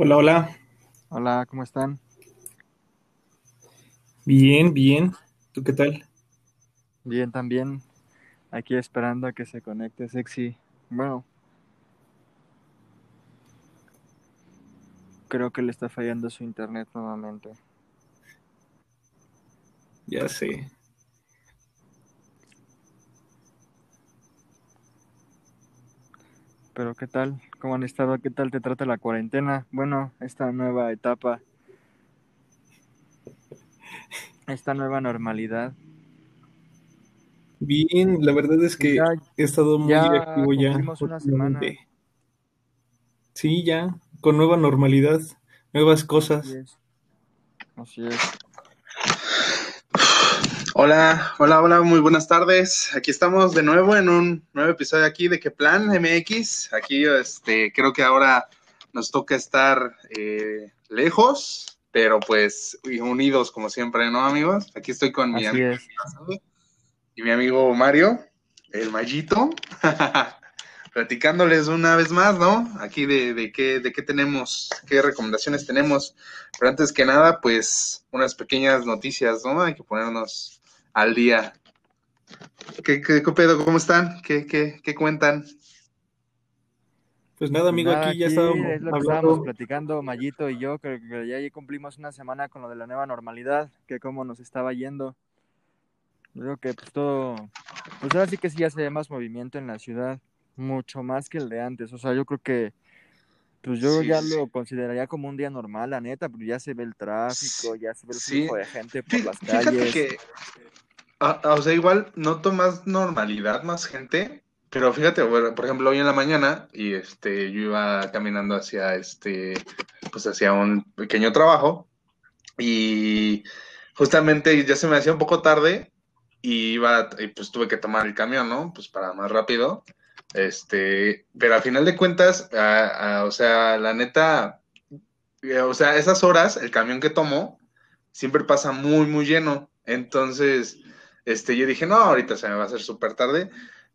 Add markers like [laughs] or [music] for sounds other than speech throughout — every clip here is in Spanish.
Hola, hola. Hola, ¿cómo están? Bien, bien. ¿Tú qué tal? Bien, también. Aquí esperando a que se conecte Sexy. Bueno, creo que le está fallando su internet nuevamente. Ya sé. Pero ¿qué tal? ¿Cómo han estado? ¿Qué tal te trata la cuarentena? Bueno, esta nueva etapa. Esta nueva normalidad. Bien, la verdad es que Ya, he estado muy ya activo ya una semana. Sí, ya, con nueva normalidad, nuevas cosas. Así es. Así es. Hola, hola, hola, muy buenas tardes. Aquí estamos de nuevo en un nuevo episodio aquí de ¿Qué Plan MX? Aquí, este, creo que ahora nos toca estar eh, lejos, pero pues unidos como siempre, ¿no, amigos? Aquí estoy con mi amigo es. y mi amigo Mario, el Mallito, [laughs] platicándoles una vez más, ¿no? Aquí de, de qué, de qué tenemos, qué recomendaciones tenemos. Pero antes que nada, pues unas pequeñas noticias, ¿no? Hay que ponernos al día. ¿Qué, qué, qué pedo? ¿Cómo están? ¿Qué, qué, qué cuentan? Pues nada, amigo, Nada, aquí ya estábamos es lo que estábamos platicando, Mayito y yo, que, que ya cumplimos una semana con lo de la nueva normalidad, que cómo nos estaba yendo. Creo que pues todo, pues ahora sí que sí ya se ve más movimiento en la ciudad, mucho más que el de antes. O sea, yo creo que pues yo Sí, ya sí, lo consideraría como un día normal, la neta, pero ya se ve el tráfico, ya se ve el sí. flujo de gente por Fí- las Fíjate calles. que, ah, ah, o sea, igual noto más normalidad, más gente, pero fíjate, por ejemplo, hoy en la mañana, y este, yo iba caminando hacia este, pues hacia un pequeño trabajo, y justamente ya se me hacía un poco tarde, y iba, y pues tuve que tomar el camión, ¿no? Pues para más rápido. Este, pero al final de cuentas, ah, o sea, la neta, eh, o sea, esas horas, el camión que tomo, siempre pasa muy, muy lleno. Entonces, este, yo dije, no, ahorita se me va a hacer súper tarde.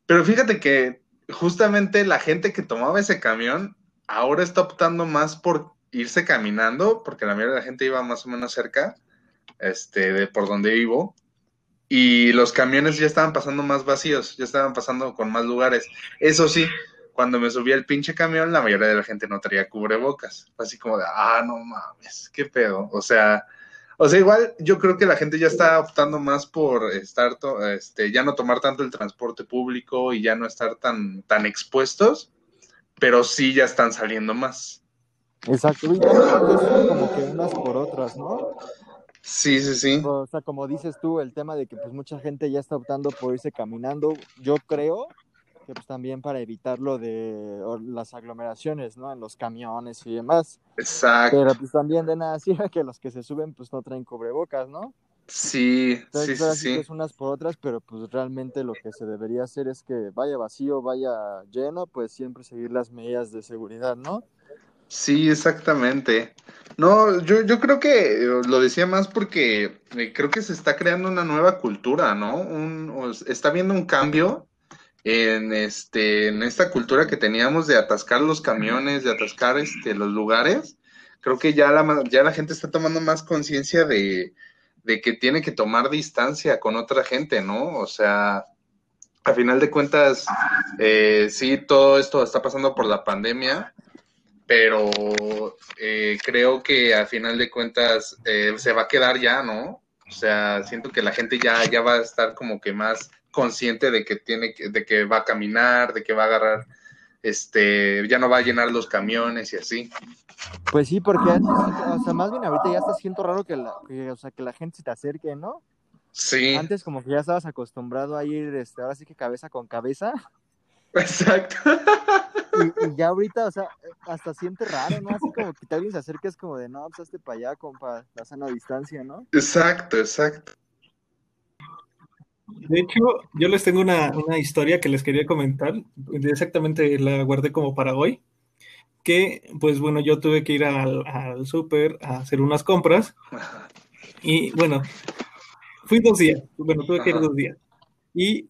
Pero fíjate que justamente la gente que tomaba ese camión ahora está optando más por irse caminando, porque la mayoría de la gente iba más o menos cerca, este, de por donde vivo. Y los camiones ya estaban pasando más vacíos, ya estaban pasando con más lugares. Eso sí, cuando me subí al pinche camión, la mayoría de la gente no traía cubrebocas. Así como de, ah, no mames, qué pedo. O sea, o sea, igual yo creo que la gente ya está optando más por estar, este, ya no tomar tanto el transporte público y ya no estar tan, tan expuestos, pero sí ya están saliendo más. Exacto, y es como que unas por otras, ¿no? Sí, sí, sí. O sea, como dices tú, el tema de que pues mucha gente ya está optando por irse caminando, yo creo que pues también para evitar lo de las aglomeraciones, ¿no? En los camiones y demás. Exacto. Pero pues también de nada sirve que los que se suben pues no traen cubrebocas, ¿no? Sí, sí, Entonces sí, ahora sí sí. es unas por otras, pero pues realmente lo que se debería hacer es que vaya vacío, vaya lleno, pues siempre seguir las medidas de seguridad, ¿no? Sí, exactamente. No, yo, yo creo que lo decía más porque eh, creo que se está creando una nueva cultura, ¿no? Un, está habiendo un cambio en este, en esta cultura que teníamos de atascar los camiones, de atascar este, los lugares. Creo que ya la, ya la gente está tomando más conciencia de, de que tiene que tomar distancia con otra gente, ¿no? O sea, a final de cuentas, eh, sí, todo esto está pasando por la pandemia pero eh, creo que al final de cuentas eh, se va a quedar ya, ¿no? O sea, siento que la gente ya, ya va a estar como que más consciente de que tiene que, de que va a caminar, de que va a agarrar, este, ya no va a llenar los camiones y así. Pues sí, porque antes, o sea, más bien ahorita ya está siento raro que la, que, o sea, que la gente se te acerque, ¿no? Sí, Antes como que ya estabas acostumbrado a ir, este, ahora sí que cabeza con cabeza, exacto. y, y ya ahorita, o sea, hasta siente raro, ¿no? Así como que alguien se acerca es como de, no, pues hazte para allá, compa, la sana distancia, ¿no? Exacto, exacto. De hecho, yo les tengo una, una historia que les quería comentar. Exactamente la guardé como para hoy. Que, pues bueno, yo tuve que ir al, al súper a hacer unas compras. Y bueno, fui dos días. Bueno, tuve que ir dos días. Y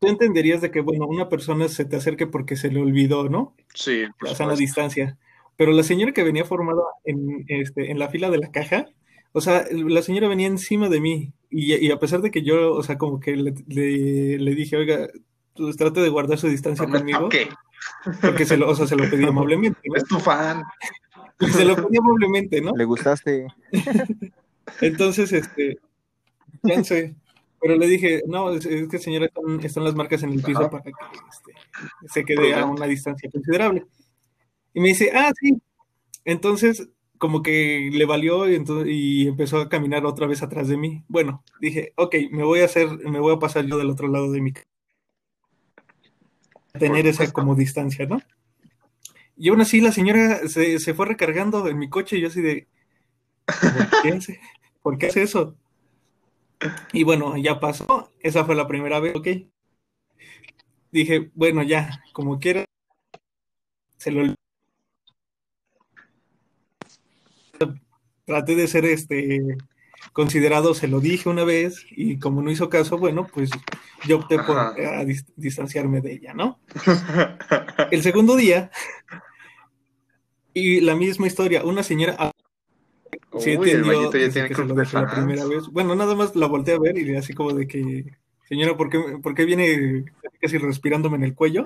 tú entenderías de que, bueno, una persona se te acerque porque se le olvidó, ¿no? Sí, por La sana supuesto. distancia. pero la señora que venía formada en, este, en la fila de la caja, o sea, la señora venía encima de mí y, a pesar de que yo, o sea, como que le, le, dije, oiga, pues trate de guardar su distancia conmigo. ¿Qué? Porque se lo, o sea, se lo pedí [laughs] amablemente. Es tu fan. Se lo pedí amablemente, ¿no? Le gustaste. [laughs] Entonces, este, sé, pero le dije, no, es, que señora, están, las marcas en el piso para que este, se quede a una distancia considerable. Y me dice, ah, sí. Entonces, como que le valió y, entonces, y empezó a caminar otra vez atrás de mí. Bueno, dije, ok, me voy a hacer, me voy a pasar yo del otro lado de mi tener esa como distancia, ¿no? Y aún así la señora se, se fue recargando en mi coche y yo así de, ¿por qué hace, ¿por qué hace eso? Y bueno, ya pasó, esa fue la primera vez, ok. Dije, bueno, ya, como quiera, se lo traté de ser este considerado, se lo dije una vez y como no hizo caso, bueno, pues yo opté por distanciarme de ella, ¿no? [laughs] El segundo día, y la misma historia, una señora sí entendió ya tiene que se lo dejé la primera vez. Bueno, nada más la volteé a ver y así como de que, señora, ¿por qué, ¿por qué viene casi respirándome en el cuello?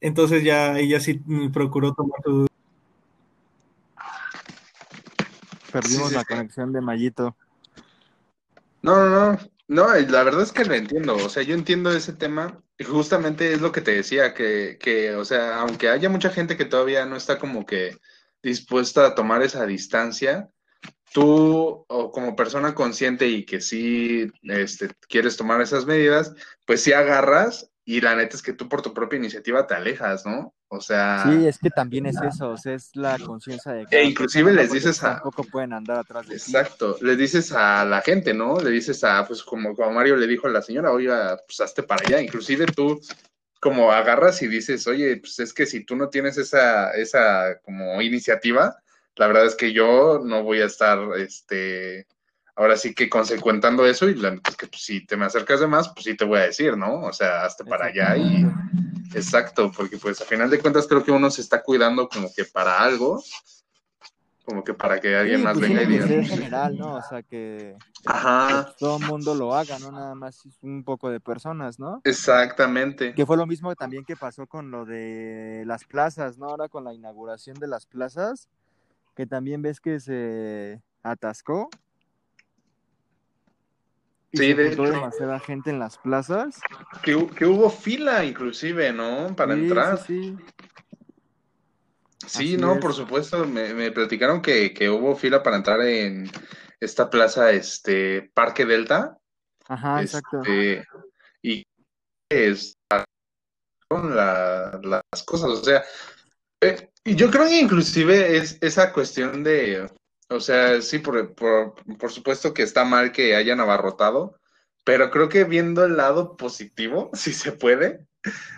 Entonces ya ella sí procuró tomar su... Perdimos la conexión de Mayito. No, no, no. No, la verdad es que lo entiendo. O sea, yo entiendo ese tema. Y justamente es lo que te decía, que, que, o sea, aunque haya mucha gente que todavía no está como que dispuesta a tomar esa distancia, tú o como persona consciente y que sí este, quieres tomar esas medidas, pues sí agarras y la neta es que tú por tu propia iniciativa te alejas, ¿no? O sea... Sí, es que también es eso, o sea, es la conciencia de que... E inclusive les dices a... Tampoco pueden andar atrás de Exacto, le dices a la gente, ¿no? Le dices a, pues como, como Mario le dijo a la señora, oiga, pues hazte para allá, inclusive tú como agarras y dices, oye, pues es que si tú no tienes esa, esa como iniciativa, la verdad es que yo no voy a estar, este, ahora sí que consecuentando eso y la es que pues, si te me acercas de más, pues sí te voy a decir, ¿no? O sea, hasta para allá y exacto, porque pues a final de cuentas creo que uno se está cuidando como que para algo como que para que alguien más pues venga y diga. En general, ¿no? O sea, que Ajá. todo el mundo lo haga, no nada más un poco de personas, ¿no? Exactamente. Que fue lo mismo también que pasó con lo de las plazas, ¿no? Ahora con la inauguración de las plazas, que también ves que se atascó. Sí, de hecho. demasiada gente en las plazas. Que, que, hubo fila, inclusive, ¿no? Para entrar. Sí, sí. Sí, no, por supuesto, me, platicaron que, hubo fila para entrar en esta plaza, este, Parque Delta. Ajá, exacto. Este, y es la, las cosas, o sea, eh, y yo creo que inclusive es esa cuestión de, o sea, sí, por, por, por supuesto que está mal que hayan abarrotado, pero creo que viendo el lado positivo, [laughs] si se puede,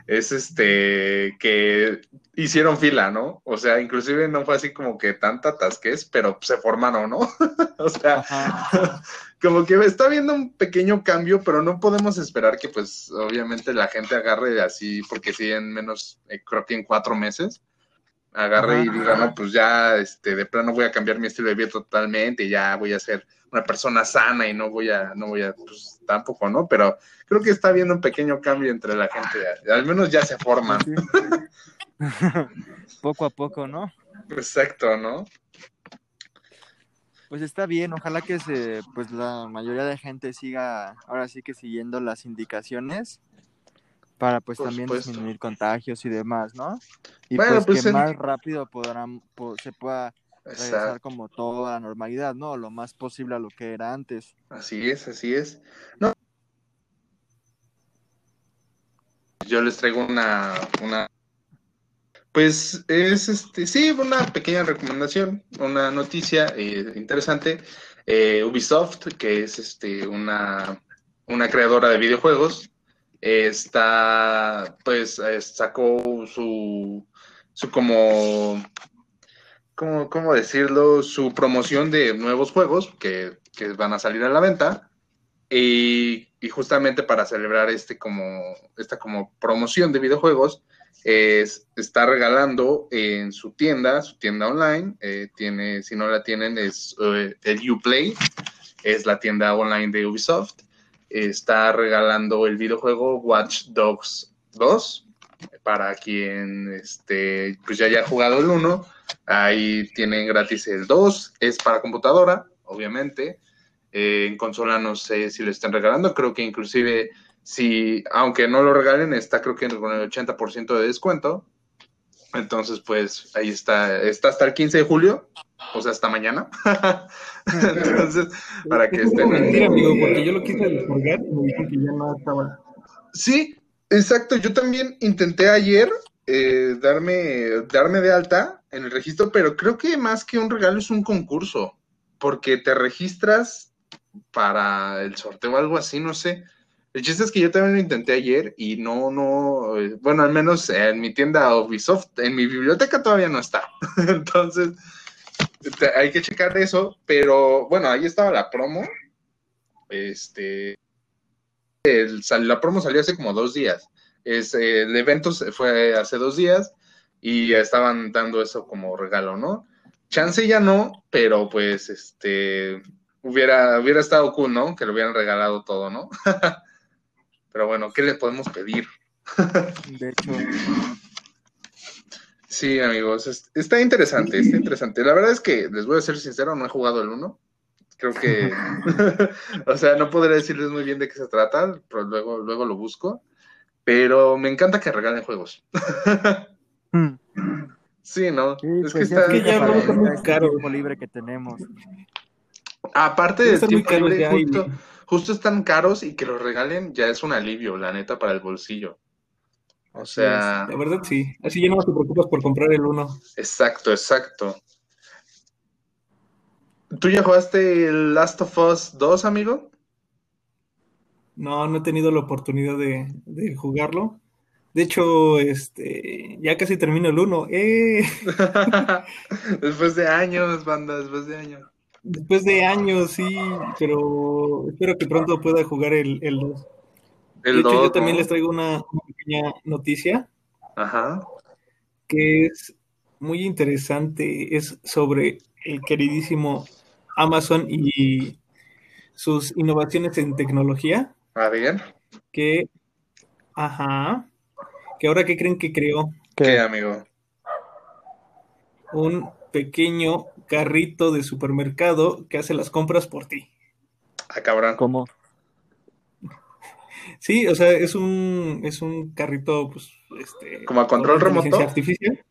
es este que hicieron fila, ¿no? O sea, inclusive no fue así como que tanta tasques, pero se formaron, ¿no? [laughs] o sea, [laughs] como que está viendo un pequeño cambio, pero no podemos esperar que pues obviamente la gente agarre así, porque si en menos, eh, creo que en cuatro meses, agarre y diga, no, pues ya, este, de plano voy a cambiar mi estilo de vida totalmente, ya voy a ser una persona sana y no voy a, no voy a, pues tampoco, ¿no? Pero creo que está habiendo un pequeño cambio entre la gente, al menos ya se forman. [laughs] poco a poco, ¿no? Exacto, ¿no? Pues está bien, ojalá que se, pues la mayoría de gente siga, ahora sí que siguiendo las indicaciones para pues también disminuir contagios y demás, ¿no? Y pues, pues, que más rápido podrán, se pueda regresar como todo a la normalidad, ¿no? Lo más posible a lo que era antes. Así es, así es. No. Yo les traigo una, una pues es este, sí, una pequeña recomendación, una noticia eh, interesante. Eh, Ubisoft, que es este una, una creadora de videojuegos, está, pues, eh, sacó su, su como, ¿cómo, ¿cómo, decirlo? Su promoción de nuevos juegos que, que van a salir a la venta. Y, y, justamente para celebrar este como, esta como promoción de videojuegos, es, está regalando en su tienda, su tienda online, eh, tiene, si no la tienen, es eh, el Uplay, es la tienda online de Ubisoft, está regalando el videojuego Watch Dogs 2 para quien este, pues ya haya jugado el 1, ahí tienen gratis el 2, es para computadora, obviamente, eh, en consola no sé si lo están regalando, creo que inclusive si, aunque no lo regalen, está creo que con el 80% de descuento. Entonces, pues ahí está, está hasta el 15 de julio, o sea, hasta mañana. [laughs] [laughs] Entonces, para que estén. Mentira, amigo, porque yo lo quise descargar y me dijeron que ya no estaba. Sí, exacto. Yo también intenté ayer eh, darme, darme de alta en el registro, pero creo que más que un regalo es un concurso, porque te registras para el sorteo o algo así, no sé. El chiste es que yo también lo intenté ayer y no, no, eh, bueno, al menos en mi tienda Ubisoft, en mi biblioteca todavía no está. [laughs] Entonces, hay que checar eso, pero bueno, ahí estaba la promo. Este, la promo salió hace como dos días. Es, el evento fue hace dos días y estaban dando eso como regalo, ¿no? Chance ya no, pero pues este hubiera, hubiera estado cool, ¿no? Que le hubieran regalado todo, ¿no? [laughs] Pero bueno, ¿qué le podemos pedir? [laughs] De hecho. Sí, amigos, está interesante, está [laughs] interesante. La verdad es que, les voy a ser sincero, no he jugado el 1. Creo que, [laughs] [laughs] o sea, no podré decirles muy bien de qué se trata, pero luego, luego lo busco. Pero me encanta que regalen juegos. Hmm. sí, ¿no? es que pues está... Es que ya no muy caro. tiempo libre que tenemos. Aparte de tiempo libre, justo justo están caros y que los regalen ya es un alivio, la neta, para el bolsillo. O sea. La verdad, sí. Así ya no te preocupas por comprar el uno. Exacto, exacto. ¿Tú ya jugaste el Last of Us 2, amigo? No, no he tenido la oportunidad de, jugarlo. De hecho, este, ya casi termino el 1. ¡Eh! [laughs] después de años, banda, después de años. Después de años, sí, pero espero que pronto pueda jugar el 2. El de hecho, yo también les traigo una, pequeña noticia. Ajá. Que es muy interesante. Es sobre el queridísimo Amazon y sus innovaciones en tecnología. A ver. Que, ajá. Que ahora, ¿qué creen que creó? ¿Qué, amigo? Un pequeño carrito de supermercado que hace las compras por ti. Ah, cabrón. ¿Cómo? Sí, o sea, es un, es un carrito, pues, este... ¿Como a control remoto? artificial.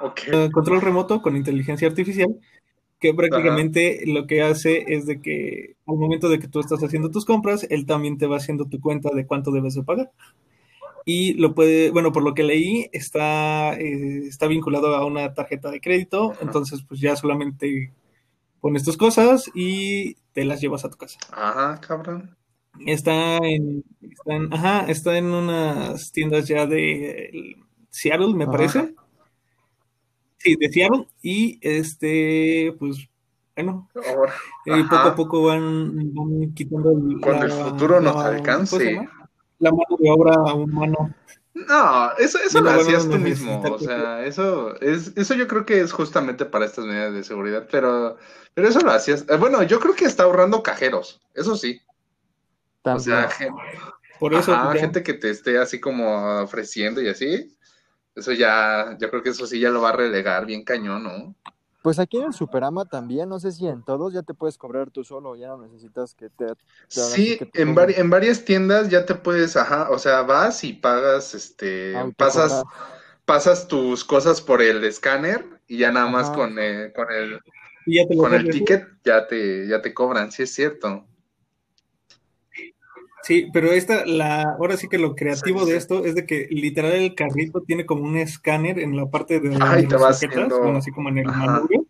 Ok. control remoto con inteligencia artificial, que prácticamente lo que hace es de que al momento de que tú estás haciendo tus compras, él también te va haciendo tu cuenta de cuánto debes de pagar y lo puede, bueno, por lo que leí, está, eh, está vinculado a una tarjeta de crédito, entonces pues ya solamente pones tus cosas y te las llevas a tu casa. Ajá, cabrón. Está en, está en ajá, está en unas tiendas ya de Seattle, me parece. Sí, de Seattle, y este, pues, bueno, eh, poco a poco van, quitando el, Cuando el futuro nos alcance la mano de obra humana. No, eso, eso lo hacías tú mismo, o sea, eso, es, eso yo creo que es justamente para estas medidas de seguridad, pero, pero eso lo hacías, eh, bueno, yo creo que está ahorrando cajeros, eso sí. O sea, gente, por eso gente que te esté así como ofreciendo y así, eso ya, yo creo que eso sí ya lo va a relegar bien cañón, ¿no? Pues aquí en el Superama también, no sé si en todos ya te puedes cobrar tú solo, ya no necesitas que te... sí, en, en varias tiendas ya te puedes, ajá, o sea, vas y pagas, este, pasas, pasas tus cosas por el escáner y ya nada más con, eh, con el, con el ticket ya te, ya te cobran, sí es cierto. Sí, pero esta, la, ahora sí que lo creativo de esto es de que literal el carrito tiene como un escáner en la parte de, Ay, te vas haciendo... así como en el manubrio.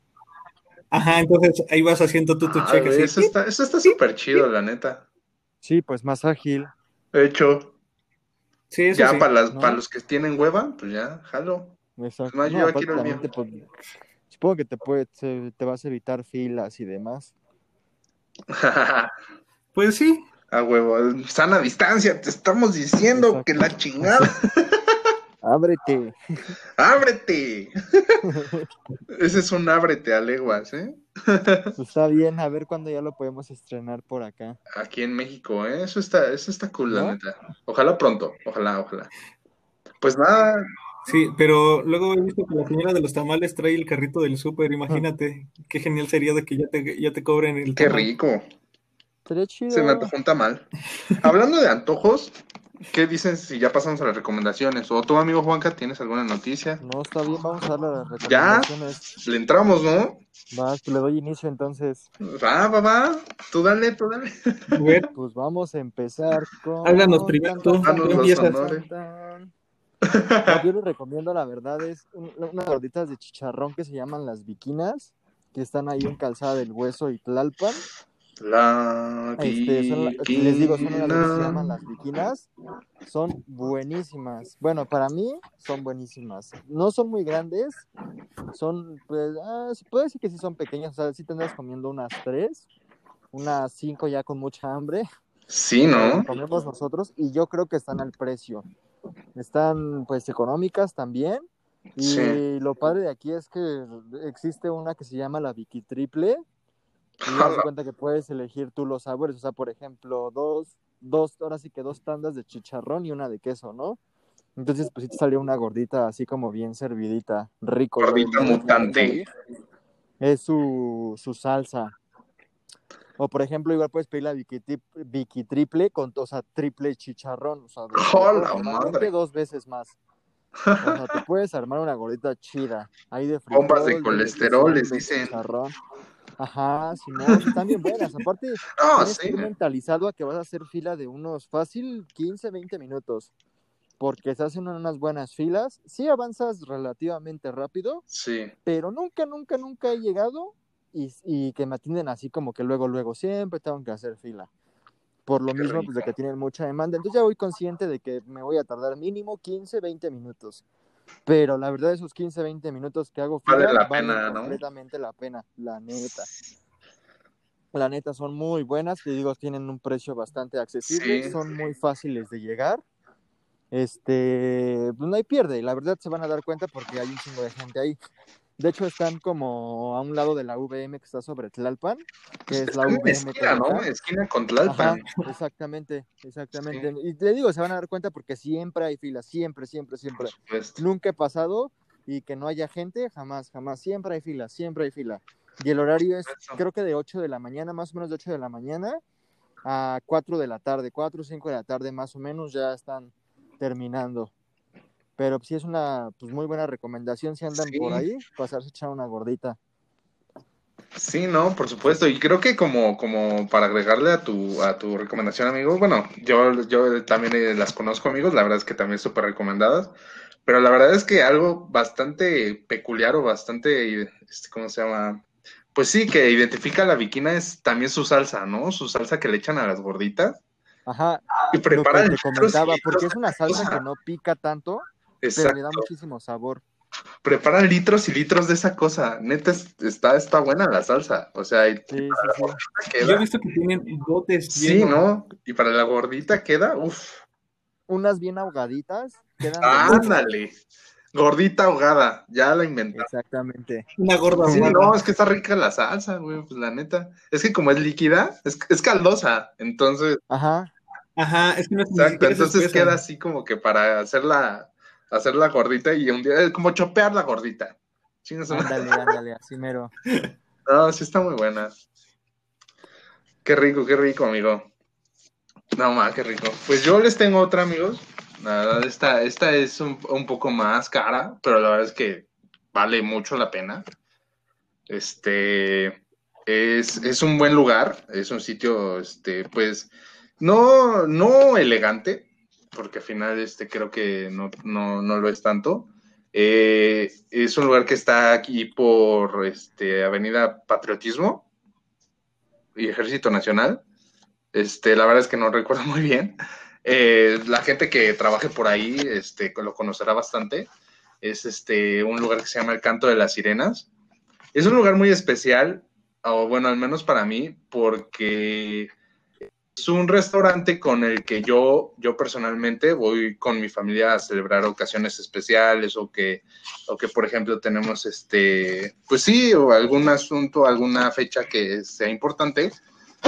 Ajá, entonces ahí vas haciendo tú tu ah, cheque. Eso, está, eso está súper chido, la neta. Sí, pues más ágil. Hecho. Sí, eso ya para, las, para los que tienen hueva, pues ya, jalo. Exacto. Más, yo el pues, supongo que te, puede, te, te vas a evitar filas y demás. [laughs] pues sí, a huevo, sana distancia, te estamos diciendo que la chingada. [laughs] Ábrete. ¡Ábrete! [laughs] Ese es un ábrete a leguas, ¿eh? [laughs] Pues está bien, a ver cuándo ya lo podemos estrenar por acá. Aquí en México, ¿eh? Eso está, eso está cool, la neta. Ojalá pronto, ojalá, ojalá. Pues nada, Sí, pero luego he visto que la señora de los tamales trae el carrito del súper, imagínate, qué genial sería de que ya te, ya te cobren el qué tamal. rico. Chido. Se me antojó un tamal. Hablando de antojos, ¿qué dicen si ya pasamos a las recomendaciones? O tu amigo Juanca, ¿tienes alguna noticia? No, está bien, vamos a dar las Ya. recomendaciones. Le entramos, ¿no? Vas, le doy inicio entonces. Va, va, va. Tú dale, tú dale. Pues vamos a empezar con. Háblanos primero tú, tú tan. No, yo les recomiendo, la verdad, es un- unas gorditas de chicharrón que se llaman las viquinas, que están ahí en Calzada del Hueso y Tlalpan. La Este, son la- les digo, son unas que se llaman las viquinas. Son buenísimas. Bueno, para mí son buenísimas. No son muy grandes. Son, pues, ah, puede decir que sí son pequeñas. O sea, sí tendrás comiendo unas tres, unas cinco ya con mucha hambre. Sí, ¿no? comemos nosotros y yo creo que están al precio. Están pues económicas también. Y Sí. lo padre de aquí es que existe una que se llama la Vicky Triple. Y de Jala. cuenta que puedes elegir tú los sabores. O sea, por ejemplo, dos, dos, ahora sí que dos tandas de chicharrón y una de queso, ¿no? Entonces, pues sí te salió una gordita así como bien servidita, rico. Gordita mutante. Es su, su salsa. O por ejemplo, igual puedes pedir la Vicky, Trip- Vicky triple con, o sea, triple chicharrón. O sea, [laughs] dos veces más. O sea, te puedes armar una gordita chida. Ahí de Bombas de de colesterol, les queso, de dicen. chicharrón. Ajá, si no, están bien buenas. Aparte, [laughs] No, tienes que sí. ir mentalizado a que vas a hacer fila de unos fácil 15, 20 minutos. Porque se hacen unas buenas filas. Sí avanzas relativamente rápido, Sí. pero nunca, nunca, nunca he llegado y, y que me atienden así como que luego, luego, siempre tengo que hacer fila. Por lo Qué mismo, pues de que tienen mucha demanda. Entonces ya voy consciente de que me voy a tardar mínimo 15, 20 minutos. Pero la verdad, esos 15, 20 minutos que hago Vale la valen pena, ¿no? completamente la pena, la neta. La neta, son muy buenas, te digo, tienen un precio bastante accesible, Sí. son muy fáciles de llegar. Este, pues no hay pierde, la verdad se van a dar cuenta porque hay un chingo de gente ahí. De hecho, están como a un lado de la VM que está sobre Tlalpan, que es la VM. esquina. Esquina con Ajá, Tlalpan. exactamente, exactamente. Y le digo, se van a dar cuenta porque siempre hay filas, siempre, siempre, siempre. Nunca he pasado y que no haya gente, jamás, jamás. Siempre hay fila, siempre hay fila. Y el horario es, creo que de 8 de la mañana, más o menos de 8 de la mañana a 4 de la tarde, 4 o 5 de la tarde más o menos ya están terminando. Pero sí es una pues, muy buena recomendación si andan Sí. por ahí, pasarse a echar una gordita. Sí, no, por supuesto. Y creo que como, como para agregarle a tu, a tu recomendación, amigo, bueno, yo, yo también eh, las conozco, amigos, la verdad es que también súper recomendadas, pero la verdad es que algo bastante peculiar o bastante, este, ¿cómo se llama? Pues sí, que identifica a la viquina es también su salsa, ¿no? Su salsa que le echan a las gorditas Ajá, y lo preparan que te litros y comentaba, litros porque es una salsa que no pica tanto, pero le da Exacto. muchísimo sabor. Preparan litros y litros de esa cosa. Neta, es- está, está buena la salsa. O sea, y Sí, sí, sí. yo he queda. visto que tienen botes Sí. ¿no? Y para la gordita queda, uff. Unas bien ahogaditas quedan Ah. Ándale. Gordita ahogada, ya la inventé. Exactamente. Una gorda Sí, ahumada. no, es que está rica la salsa, güey, pues la neta. Es que como es líquida, es, es caldosa, entonces, Ajá, Ajá, es que no ni exacto, es entonces queda así como que para hacerla, hacerla gordita y un día, es como chopear la gordita. Ándale, ándale, así mero. [laughs] No, sí está muy buena. Qué rico, qué rico, amigo. No, ma, qué rico. Pues yo les tengo otra, amigos. La verdad, esta, esta es un, un poco más cara, pero la verdad es que vale mucho la pena. Este es, es un buen lugar, es un sitio, este, pues, no, no elegante, porque al final este, creo que no, no, no lo es tanto. Eh, es un lugar que está aquí por este, Avenida Patriotismo y Ejército Nacional. Este, la verdad es que no recuerdo [laughs] muy bien. Eh, la gente que trabaje por ahí este, lo conocerá bastante. Es este, un lugar que se llama el Canto de las Sirenas. Es un lugar muy especial, o bueno, al menos para mí, porque es un restaurante con el que yo, yo personalmente voy con mi familia a celebrar ocasiones especiales o que, o que por ejemplo tenemos este, pues sí, o algún asunto, alguna fecha que sea importante,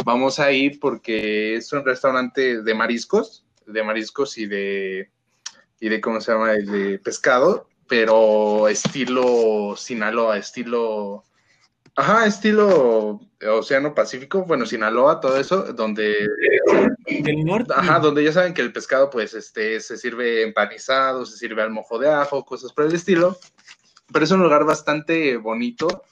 vamos a ir porque es un restaurante de mariscos, de mariscos y de, y de, ¿cómo se llama? De pescado, pero estilo Sinaloa, estilo Ajá, estilo Océano Pacífico, bueno, Sinaloa, todo eso, donde... Del norte. Ajá, donde ya saben que el pescado, pues, este, se sirve empanizado, se sirve al mojo de ajo, cosas por el estilo. Pero es un lugar bastante bonito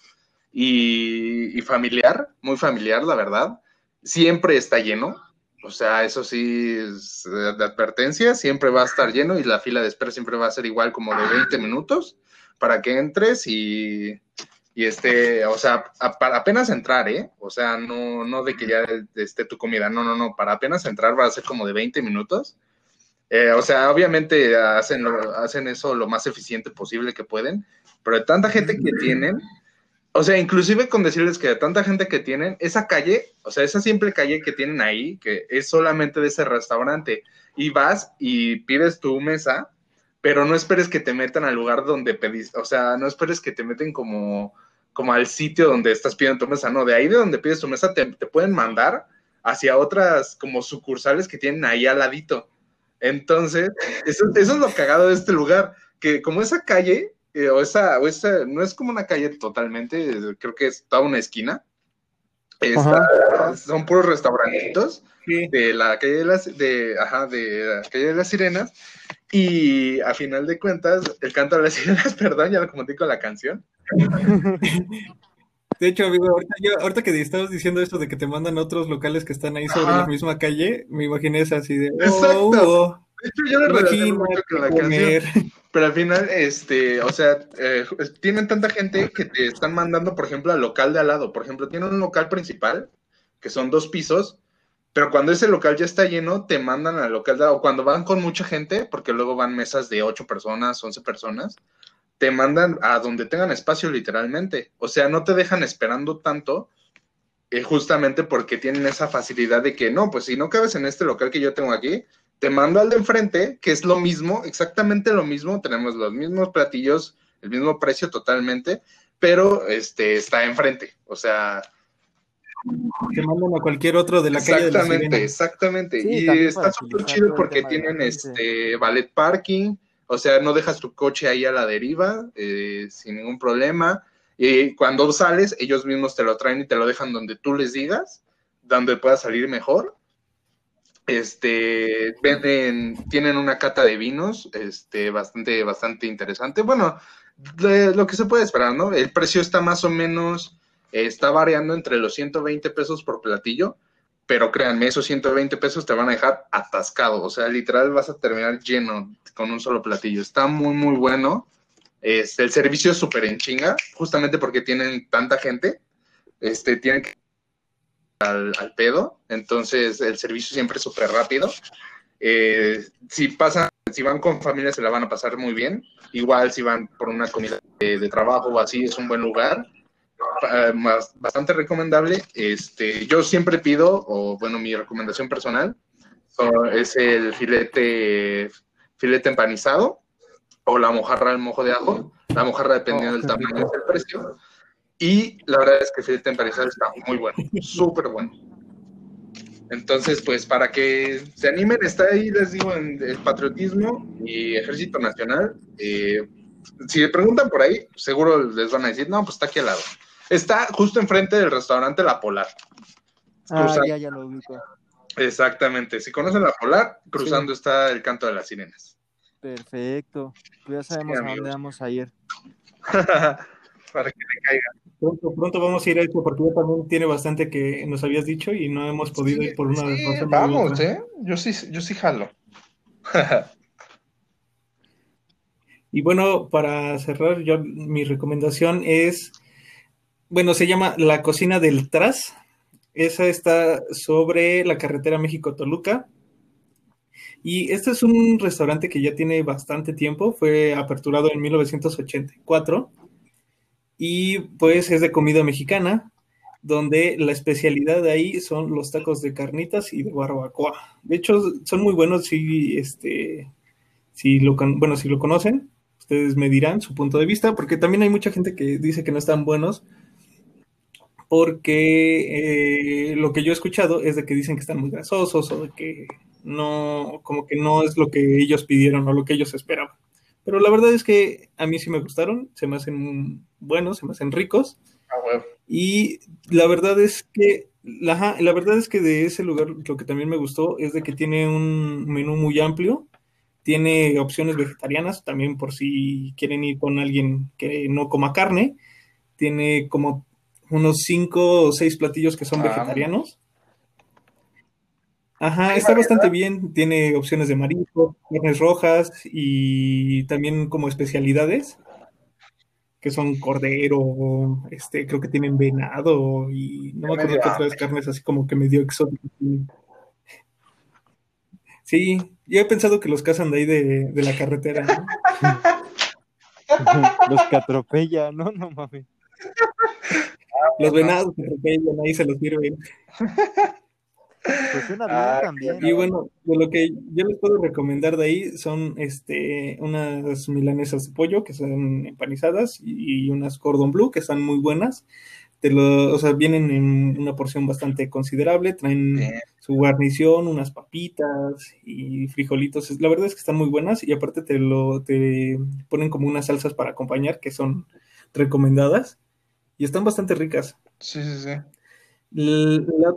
y, y familiar, muy familiar, la verdad. Siempre está lleno, o sea, eso sí es de advertencia, siempre va a estar lleno y la fila de espera siempre va a ser igual como de 20 minutos para que entres y y este, o sea, para apenas entrar, ¿eh? O sea, no, no de que ya esté tu comida, no, no, no, para apenas entrar va a ser como de 20 minutos. Eh, o sea, obviamente hacen, hacen eso lo más eficiente posible que pueden, pero de tanta gente que tienen, o sea, inclusive con decirles que de tanta gente que tienen, esa calle, o sea, esa simple calle que tienen ahí, que es solamente de ese restaurante, y vas y pides tu mesa, pero no esperes que te metan al lugar donde pedís, o sea, no esperes que te meten como, como al sitio donde estás pidiendo tu mesa, no, de ahí de donde pides tu mesa te, pueden mandar hacia otras como sucursales que tienen ahí al ladito. Entonces, eso, es lo cagado de este lugar, que como esa calle, eh, o, esa, o esa, no es como una calle totalmente, creo que es toda una esquina, son puros restaurantitos de la calle de las, de, ajá, de la calle de las sirenas, y a final de cuentas, el canto de las [laughs] sirenas, perdón, ya lo comenté con la canción. [laughs] De hecho, amigo, ahorita, que estabas diciendo eso de que te mandan otros locales que están ahí sobre la misma calle, me imaginé esa así de. Exacto. Oh, de hecho, yo lo mucho con la canción. Pero al final, este, o sea, eh, tienen tanta gente que te están mandando, por ejemplo, al local de al lado. Por ejemplo, tienen un local principal, que son dos pisos, pero cuando ese local ya está lleno, te mandan al local, o cuando van con mucha gente, porque luego van mesas de ocho personas, once personas, te mandan a donde tengan espacio literalmente. O sea, no te dejan esperando tanto, eh, justamente porque tienen esa facilidad de que no, pues si no cabes en este local que yo tengo aquí, te mando al de enfrente, que es lo mismo, exactamente lo mismo, tenemos los mismos platillos, el mismo precio totalmente, pero este está enfrente. O sea, te mandan a cualquier otro de la calle. Exactamente, exactamente. y está súper chido porque tienen este ballet parking, o sea, no dejas tu coche ahí a la deriva eh, sin ningún problema. Y cuando sales, ellos mismos te lo traen y te lo dejan donde tú les digas, donde puedas salir mejor. Este, venden, tienen una cata de vinos, este, bastante, bastante interesante. Bueno, lo que se puede esperar, ¿no? El precio está más o menos está variando entre los 120 pesos por platillo, pero créanme, esos 120 pesos te van a dejar atascado, o sea, literal vas a terminar lleno con un solo platillo. Está muy, muy bueno. Este, el servicio es súper en chinga, justamente porque tienen tanta gente, este, tienen que al, al pedo, entonces el servicio siempre es súper rápido. Eh, si pasan, si van con familia se la van a pasar muy bien. Igual si van por una comida de, de trabajo o así, es un buen lugar. Eh, bastante recomendable. Este, yo siempre pido, o bueno, mi recomendación personal es el filete, filete empanizado o la mojarra al mojo de ajo. La mojarra dependiendo del tamaño del precio. Y la verdad es que el filete empanizado está muy bueno, súper bueno. Entonces, pues para que se animen, está ahí, les digo, en el patriotismo y ejército nacional. Eh, si le preguntan por ahí, seguro les van a decir, no, pues está aquí al lado. Está justo enfrente del restaurante La Polar. Ah, ya, ya lo ubico. Exactamente. Si conocen La Polar, cruzando está el canto de las sirenas. Perfecto. Pues ya sabemos a dónde vamos a ir. [laughs] Para que le caiga. Pronto, pronto vamos a ir a eso porque ya también tiene bastante que nos habías dicho y no hemos podido ir por una sí, Vamos, ¿eh? Yo sí, yo sí jalo. [laughs] y bueno, para cerrar, yo mi recomendación es bueno, se llama La Cocina del Tras. Esa está sobre la carretera México-Toluca. Y este es un restaurante que ya tiene bastante tiempo, fue aperturado en 1984 y pues es de comida mexicana. donde la especialidad de ahí son los tacos de carnitas y de barbacoa. De hecho, son muy buenos si, este, si lo, bueno, si lo conocen, ustedes me dirán su punto de vista, porque también hay mucha gente que dice que no están buenos, porque eh, lo que yo he escuchado es de que dicen que están muy grasosos o de que no, como que no es lo que ellos pidieron o lo que ellos esperaban. Pero la verdad es que a mí sí me gustaron, se me hacen buenos, se me hacen ricos. Ah, y la verdad es que, la, la verdad es que de ese lugar lo que también me gustó es de que tiene un menú muy amplio, tiene opciones vegetarianas, también por si quieren ir con alguien que no coma carne, tiene como unos cinco o seis platillos que son ah. vegetarianos. Ajá, está bastante bien. Tiene opciones de marisco, carnes rojas y también como especialidades, que son cordero, este, creo que tienen venado y no me acuerdo qué otras carnes así como que medio exóticas. Sí, yo he pensado que los cazan de ahí de, de la carretera. [laughs] los que atropellan, ¿no? No mames. Los venados que atropellan, ahí se los sirven. [laughs] Pues una ah, también. Y bueno, de lo que yo les puedo recomendar de ahí son este unas milanesas de pollo que son empanizadas y, unas cordon bleu que están muy buenas. Te lo, o sea, vienen en una porción bastante considerable, traen su guarnición, unas papitas y frijolitos. La verdad es que están muy buenas y aparte te lo te ponen como unas salsas para acompañar que son recomendadas y están bastante ricas. Sí, sí, sí. La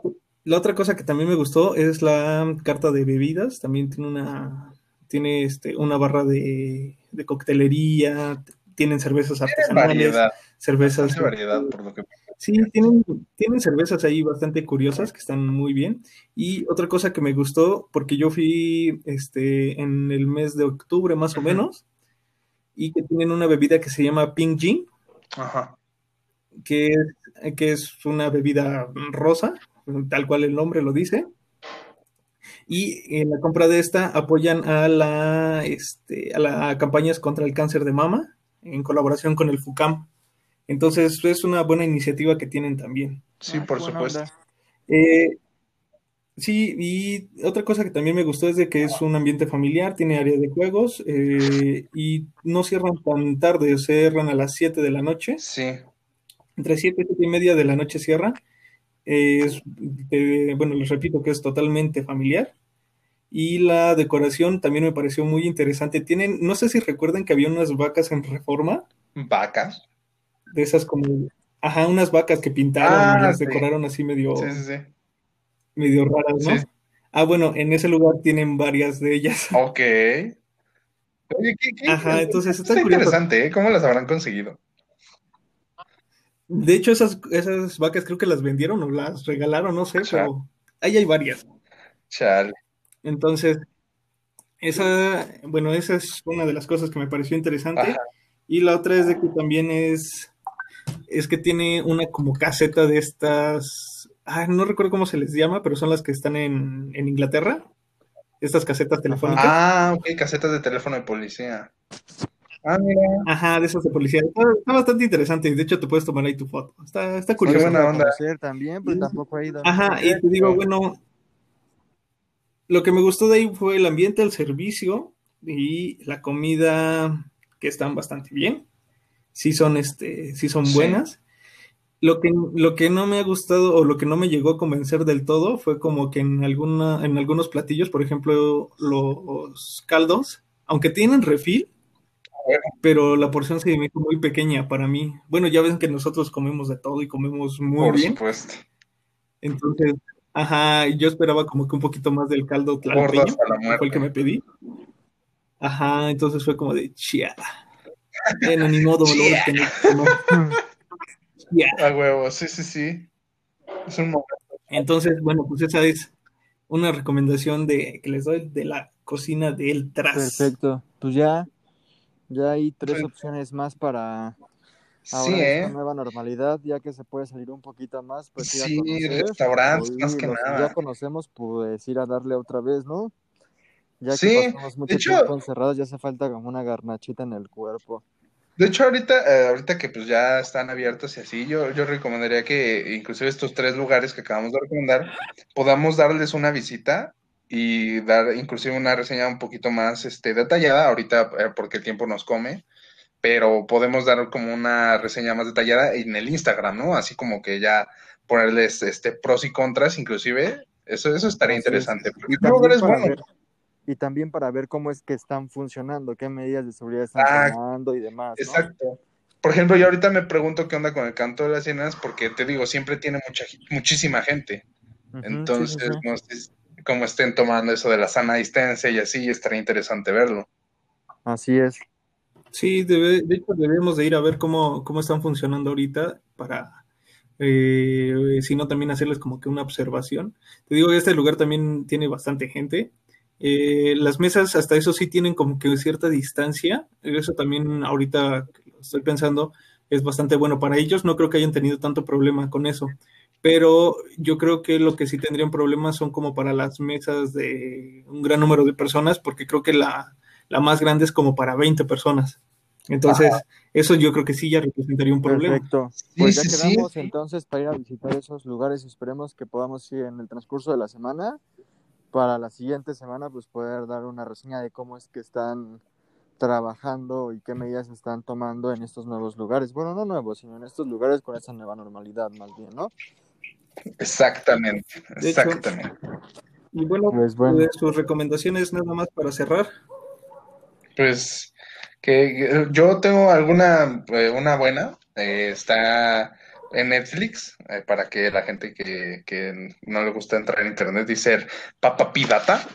otra cosa que también me gustó es la carta de bebidas. También tiene una, tiene este, una barra de, coctelería, tienen cervezas artesanales, cervezas. variedad, por lo que... Sí, tienen, tienen cervezas ahí bastante curiosas que están muy bien. Y otra cosa que me gustó, porque yo fui este, en el mes de octubre más o menos, y que tienen una bebida que se llama Pink Gin, Ajá. Que, que es una bebida rosa, tal cual el nombre lo dice. Y en la compra de esta apoyan a la, este, a la campañas contra el cáncer de mama en colaboración con el FUCAM. Entonces es una buena iniciativa que tienen también. Sí, por supuesto. Eh, sí, y otra cosa que también me gustó es de que es un ambiente familiar, tiene área de juegos eh, y no cierran tan tarde, cierran a las 7 de la noche. Sí. Entre 7 y 7 y media de la noche cierran es, bueno, les repito que es totalmente familiar. Y la decoración también me pareció muy interesante. Tienen, no sé si recuerdan que había unas vacas en reforma. ¿Vacas? De esas como, ajá, unas vacas que pintaron y ah, las decoraron así medio, medio raras, ¿no? Ah, bueno, en ese lugar tienen varias de ellas. Ok. Oye, Ajá, entonces está, interesante, ¿eh? ¿Cómo las habrán conseguido? De hecho, esas, esas vacas creo que las vendieron o las regalaron, no sé, pero ahí hay varias. Chale. Entonces, esa, bueno, esa es una de las cosas que me pareció interesante. Y la otra es de que también es, es que tiene una como caseta de estas, ah, no recuerdo cómo se les llama, pero son las que están en, en Inglaterra, estas casetas telefónicas. Ah, ok, casetas de teléfono de policía. Ah, mira. Ajá, de esos de policía. Está, bastante interesante. De hecho, te puedes tomar ahí tu foto. Está, está curioso. Qué buena onda. también, pero tampoco ha ido. Ajá, y te digo, bueno, lo que me gustó de ahí fue el ambiente, el servicio y la comida que están bastante bien. Sí son, este, sí son buenas. Lo que, lo que no me ha gustado o lo que no me llegó a convencer del todo fue como que en, alguna, en algunos platillos, por ejemplo, los caldos, aunque tienen refil, pero la porción se me hizo muy pequeña para mí. Bueno, ya ven que nosotros comemos de todo y comemos muy bien. Por supuesto. Entonces, ajá, yo esperaba como que un poquito más del caldo claro fue el que me pedí. Ajá, entonces fue como de chia. Bueno, ni modo, me lo A huevo, sí, sí, sí. Es un momento. Entonces, bueno, pues esa es una recomendación de que les doy de la cocina del tras. Perfecto. Pues ya ya hay tres opciones más para ahora ¿eh? nueva normalidad, ya que se puede salir un poquito más, pues sí, restaurantes, más que nada. ya conocemos, pues ir a darle otra vez, ¿no? Ya que pasamos mucho tiempo encerrados, ya hace falta como una garnachita en el cuerpo. De hecho, ahorita, eh, ahorita que pues ya están abiertos y así, yo, yo recomendaría que inclusive estos tres lugares que acabamos de recomendar, podamos darles una visita y dar inclusive una reseña un poquito más este, detallada, ahorita eh, porque el tiempo nos come, pero podemos dar como una reseña más detallada en el Instagram, ¿no? Así como que ya ponerles este pros y contras, inclusive, eso, eso estaría interesante. Y también, para ver, y también para ver cómo es que están funcionando, qué medidas de seguridad están ah, tomando y demás. Exacto. Por ejemplo, yo ahorita me pregunto qué onda con el canto de las sienas, porque te digo, siempre tiene mucha, muchísima gente. Entonces, no sé cómo estén tomando eso de la sana distancia y así, estaría interesante verlo. Así es. Sí, de hecho debemos de ir a ver cómo, cómo están funcionando ahorita para, eh, si no, también hacerles como que una observación. Te digo, este lugar también tiene bastante gente. Eh, las mesas hasta eso sí tienen como que cierta distancia. Eso también ahorita estoy pensando es bastante bueno para ellos. No creo que hayan tenido tanto problema con eso. Pero yo creo que lo que sí tendrían problemas son como para las mesas de un gran número de personas, porque creo que la, la más grande es como para 20 personas. Entonces, eso yo creo que sí ya representaría un problema. Perfecto. Pues ya quedamos entonces para ir a visitar esos lugares. Esperemos que podamos ir en el transcurso de la semana. Para la siguiente semana, pues poder dar una reseña de cómo es que están trabajando y qué medidas están tomando en estos nuevos lugares. Bueno, no nuevos, sino en estos lugares con esa nueva normalidad, más bien, ¿no? Exactamente, exactamente. y bueno, pues bueno. sus recomendaciones nada más para cerrar. Pues que yo tengo alguna, eh, una buena, eh, está en Netflix, eh, para que la gente que, que, no le gusta entrar en internet y ser papapidata,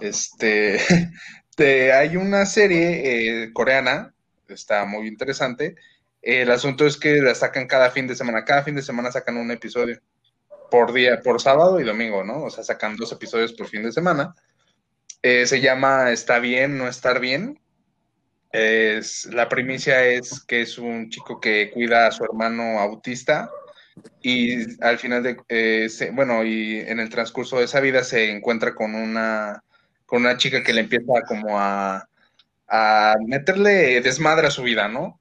este, [laughs] hay una serie coreana, está muy interesante, el asunto es que la sacan cada fin de semana, cada fin de semana sacan un episodio por día, por sábado y domingo, ¿no? O sea, sacan dos episodios por fin de semana. se llama Está bien, no estar bien, es, la primicia es que es un chico que cuida a su hermano autista y al final de, eh, bueno, y en el transcurso de esa vida se encuentra con una, con una chica que le empieza como a, a meterle desmadre a su vida, ¿no?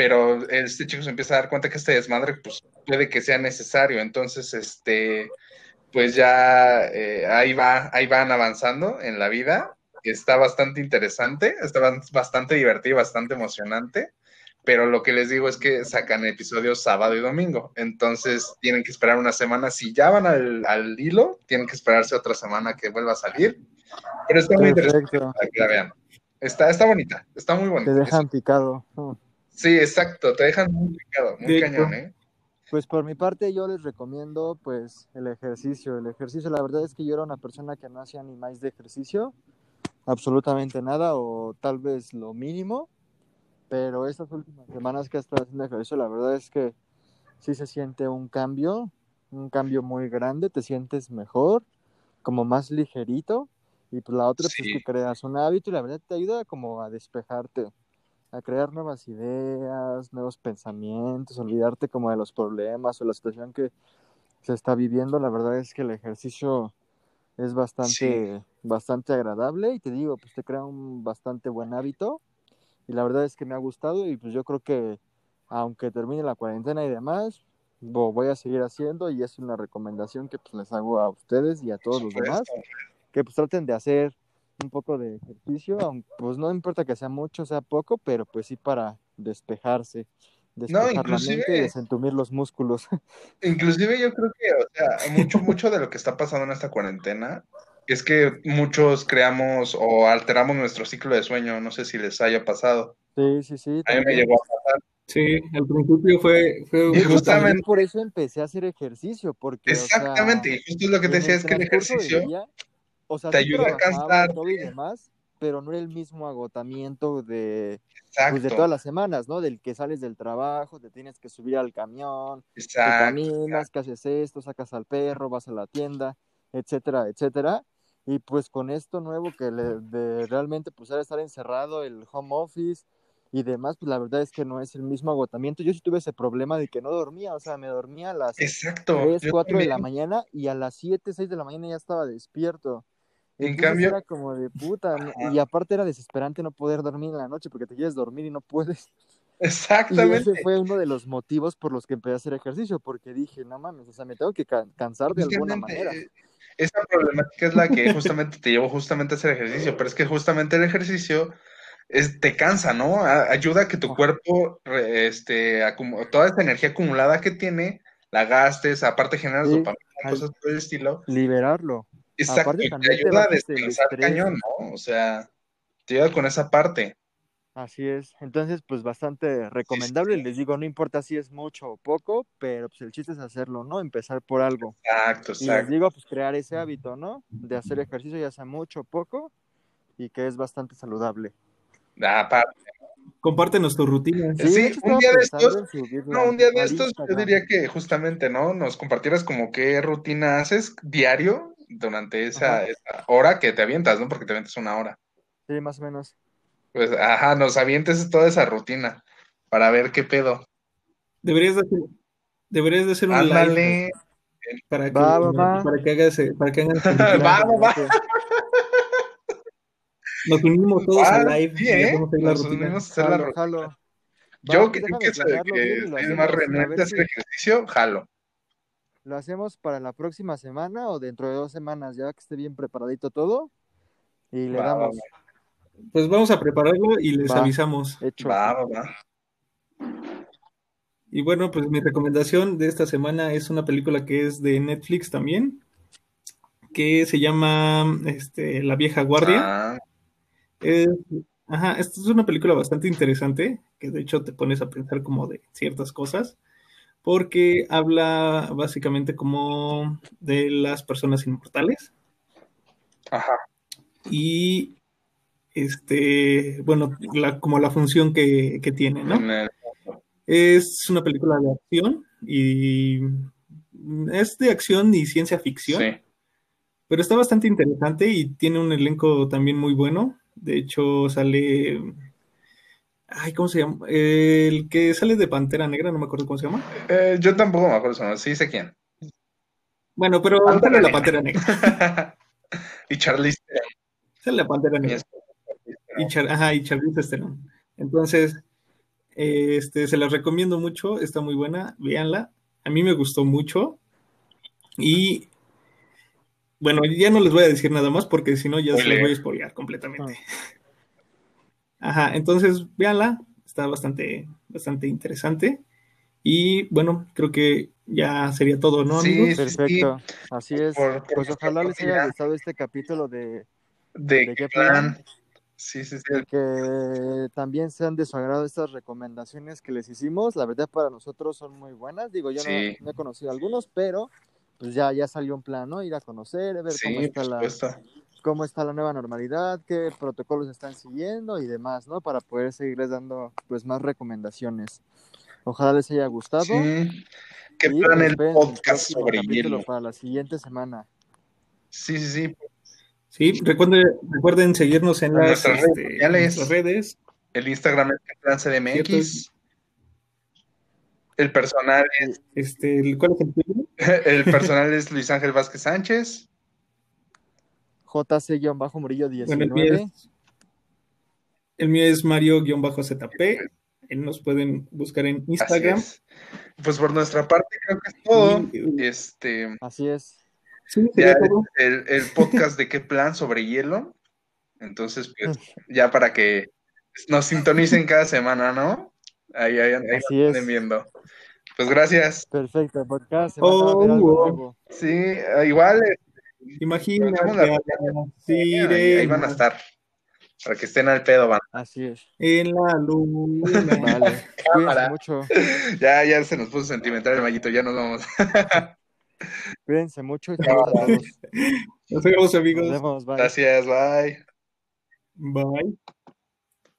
Pero este chico se empieza a dar cuenta que este desmadre, pues, puede que sea necesario, entonces, este, pues ya eh, ahí va, ahí van avanzando en la vida está bastante interesante, está bastante divertido, bastante emocionante, pero lo que les digo es que sacan episodios sábado y domingo, entonces tienen que esperar una semana, si ya van al, hilo, tienen que esperarse otra semana que vuelva a salir, pero está muy interesante para que la vean. Está, está bonita, está muy bonita. Te dejan picado. Sí, exacto, te dejan muy picado, muy cañón, ¿eh? Pues por mi parte yo les recomiendo pues el ejercicio. El ejercicio, la verdad es que yo era una persona que no hacía ni más de ejercicio absolutamente nada o tal vez lo mínimo, pero estas últimas semanas que he estado haciendo ejercicio, la verdad es que sí se siente un cambio, un cambio muy grande, te sientes mejor, como más ligerito, y pues la otra es que creas un hábito y la verdad te ayuda como a despejarte, a crear nuevas ideas, nuevos pensamientos, olvidarte como de los problemas o la situación que se está viviendo, la verdad es que el ejercicio es bastante, bastante agradable y te digo, pues te crea un bastante buen hábito y la verdad es que me ha gustado y pues yo creo que aunque termine la cuarentena y demás, lo voy a seguir haciendo y es una recomendación que pues les hago a ustedes y a todos los demás, que pues traten de hacer un poco de ejercicio, pues no importa que sea mucho, sea poco, pero pues sí para despejarse no, inclusive, y desentumir los músculos. [laughs] Inclusive yo creo que, o sea, mucho, mucho de lo que está pasando en esta cuarentena es que muchos creamos o alteramos nuestro ciclo de sueño, no sé si les haya pasado. Sí, sí, sí. A mí me llegó a pasar. Sí, al principio fue... fue y justamente por eso empecé a hacer ejercicio, porque... Exactamente, y justo lo que te decía es que el ejercicio te ayuda a cansar. Y demás, pero no era el mismo agotamiento de, pues, de todas las semanas, ¿no? Del que sales del trabajo, te tienes que subir al camión, te caminas, que haces esto, sacas al perro, vas a la tienda, etcétera, etcétera. Y pues con esto nuevo que le, de realmente pues estar encerrado, el home office y demás, pues la verdad es que no es el mismo agotamiento. Yo sí tuve ese problema de que no dormía, o sea, me dormía a las Exacto. 3, 4 de la mañana y a las 7, 6 de la mañana ya estaba despierto. En cambio. Era como de puta. Y aparte era desesperante no poder dormir en la noche porque te quieres dormir y no puedes. Y Exactamente. ese fue uno de los motivos por los que empecé a hacer ejercicio, porque dije, no mames, o sea, me tengo que ca- cansar de alguna manera. eh, esa problemática es la que justamente te llevó justamente a hacer ejercicio, pero es que justamente el ejercicio es, te cansa, ¿no? A- ayuda a que tu cuerpo, este, toda esta energía acumulada que tiene, la gastes, aparte generas Sí, dopamina, cosas por el estilo. Liberarlo. Exacto, Aparte te ayuda a descansar estrés. cañón, ¿no? O sea, te ayuda con esa parte. Así es. Entonces, pues bastante recomendable. Les digo, no importa si es mucho o poco, pero pues el chiste es hacerlo, ¿no? Empezar por algo. Exacto, Y les exacto. digo, pues crear ese hábito, ¿no? De hacer ejercicio, ya sea mucho o poco, y que es bastante saludable. Aparte. Compártenos tu rutina. Sí, de hecho, un día de estos- No, un día de estos yo diría que justamente, ¿no? Nos compartieras como qué rutina haces diario durante esa, hora que te avientas, ¿no? Porque te avientas una hora. Sí, más o menos. Pues, ajá, nos avientes toda esa rutina para ver qué pedo. Deberías de hacer, deberías de hacer un live Ándale. para que, Va, va, va. para que hagas, para que hagan [laughs] Va, va, va. Nos unimos todos Ah, a live sí, ¿eh? Nos unimos a hacer la Jalo, rutina. Yo que, que, que estoy hacemos, más renuente a hacer si- ejercicio, jalo. ¿Lo hacemos para la próxima semana o dentro de dos semanas, ya que esté bien preparadito todo? Y le Va, va, damos Pues vamos a prepararlo y les Va. avisamos. hecho. Va, va, va. Y bueno, pues mi recomendación de esta semana es una película que es de Netflix también, que se llama este, La vieja guardia. Ah, Es- ajá, esta es una película bastante interesante, que de hecho te pones a pensar como de ciertas cosas, porque habla básicamente como de las personas inmortales ajá. y este, bueno, la, como la función que, que tiene, ¿no? El- Es una película de acción y es de acción y ciencia ficción, sí. pero está bastante interesante y tiene un elenco también muy bueno. De hecho, sale. Ay, ¿cómo se llama? El que sale de Pantera Negra, no me acuerdo cómo se llama. Eh, yo tampoco me acuerdo su nombre, sí sé quién. Bueno, pero Pantera sale la Negra. Pantera Negra. [laughs] y Charlize Theron, Sale la Pantera Negra. Y, Char- ajá, y Charlize Theron. Entonces, eh, este, se las recomiendo mucho, está muy buena, véanla. A mí me gustó mucho. Y bueno, ya no les voy a decir nada más porque si no ya se los voy a spoilear completamente. Ajá, entonces véanla, está bastante, bastante interesante. Y bueno, creo que ya sería todo, ¿no, Sí, amigos? Perfecto, así es. Por- por Pues ojalá les haya ya. gustado este capítulo de, ¿De ¿De qué plan? plan? Sí, sí, sí. de que también sean de su agrado estas recomendaciones que les hicimos. La verdad para nosotros son muy buenas. Digo, yo no- Sí. no, he conocido algunos, pero pues ya, ya salió un plan, ¿no? Ir a conocer, ver cómo Sí, está por la. Cómo está la nueva normalidad, qué protocolos están siguiendo y demás, ¿no? Para poder seguirles dando pues más recomendaciones. Ojalá les haya gustado. Sí. ¿Qué y, plan pues, el podcast sobre hielo? Para la siguiente semana. Sí, sí, sí. Sí, recuerden, recuerden seguirnos en En las, nuestras redes este, en nuestras redes. El Instagram es qué plan CDMX. Cierto. El personal Este, el- ¿cuál es el tuyo? [laughs] El personal es Luis Ángel Vázquez Sánchez. JC-Murillo Bueno, 19. el mío es, el mío es Mario-ZP. Nos pueden buscar en Instagram. es. Pues por nuestra parte creo que es todo. Este, Así es. sí, ya el, el podcast de qué plan sobre hielo. Entonces, pues, [laughs] ya para que nos sintonicen cada semana, ¿no? Ahí, ahí, ahí Así es. viendo. Pues gracias. Perfecto, podcast. Se Oh, nuevo. Sí, igual, eh, Imagínate las ahí, ahí van a estar. Para que estén al pedo, van. Así es. en la luna. Vale. Cámara. mucho. [laughs] Ya, ya se nos puso sentimental el mallito, ya nos vamos. [laughs] Cuídense mucho y. Nos vemos, Nos amigos. vemos. Bye. Gracias, bye. Bye.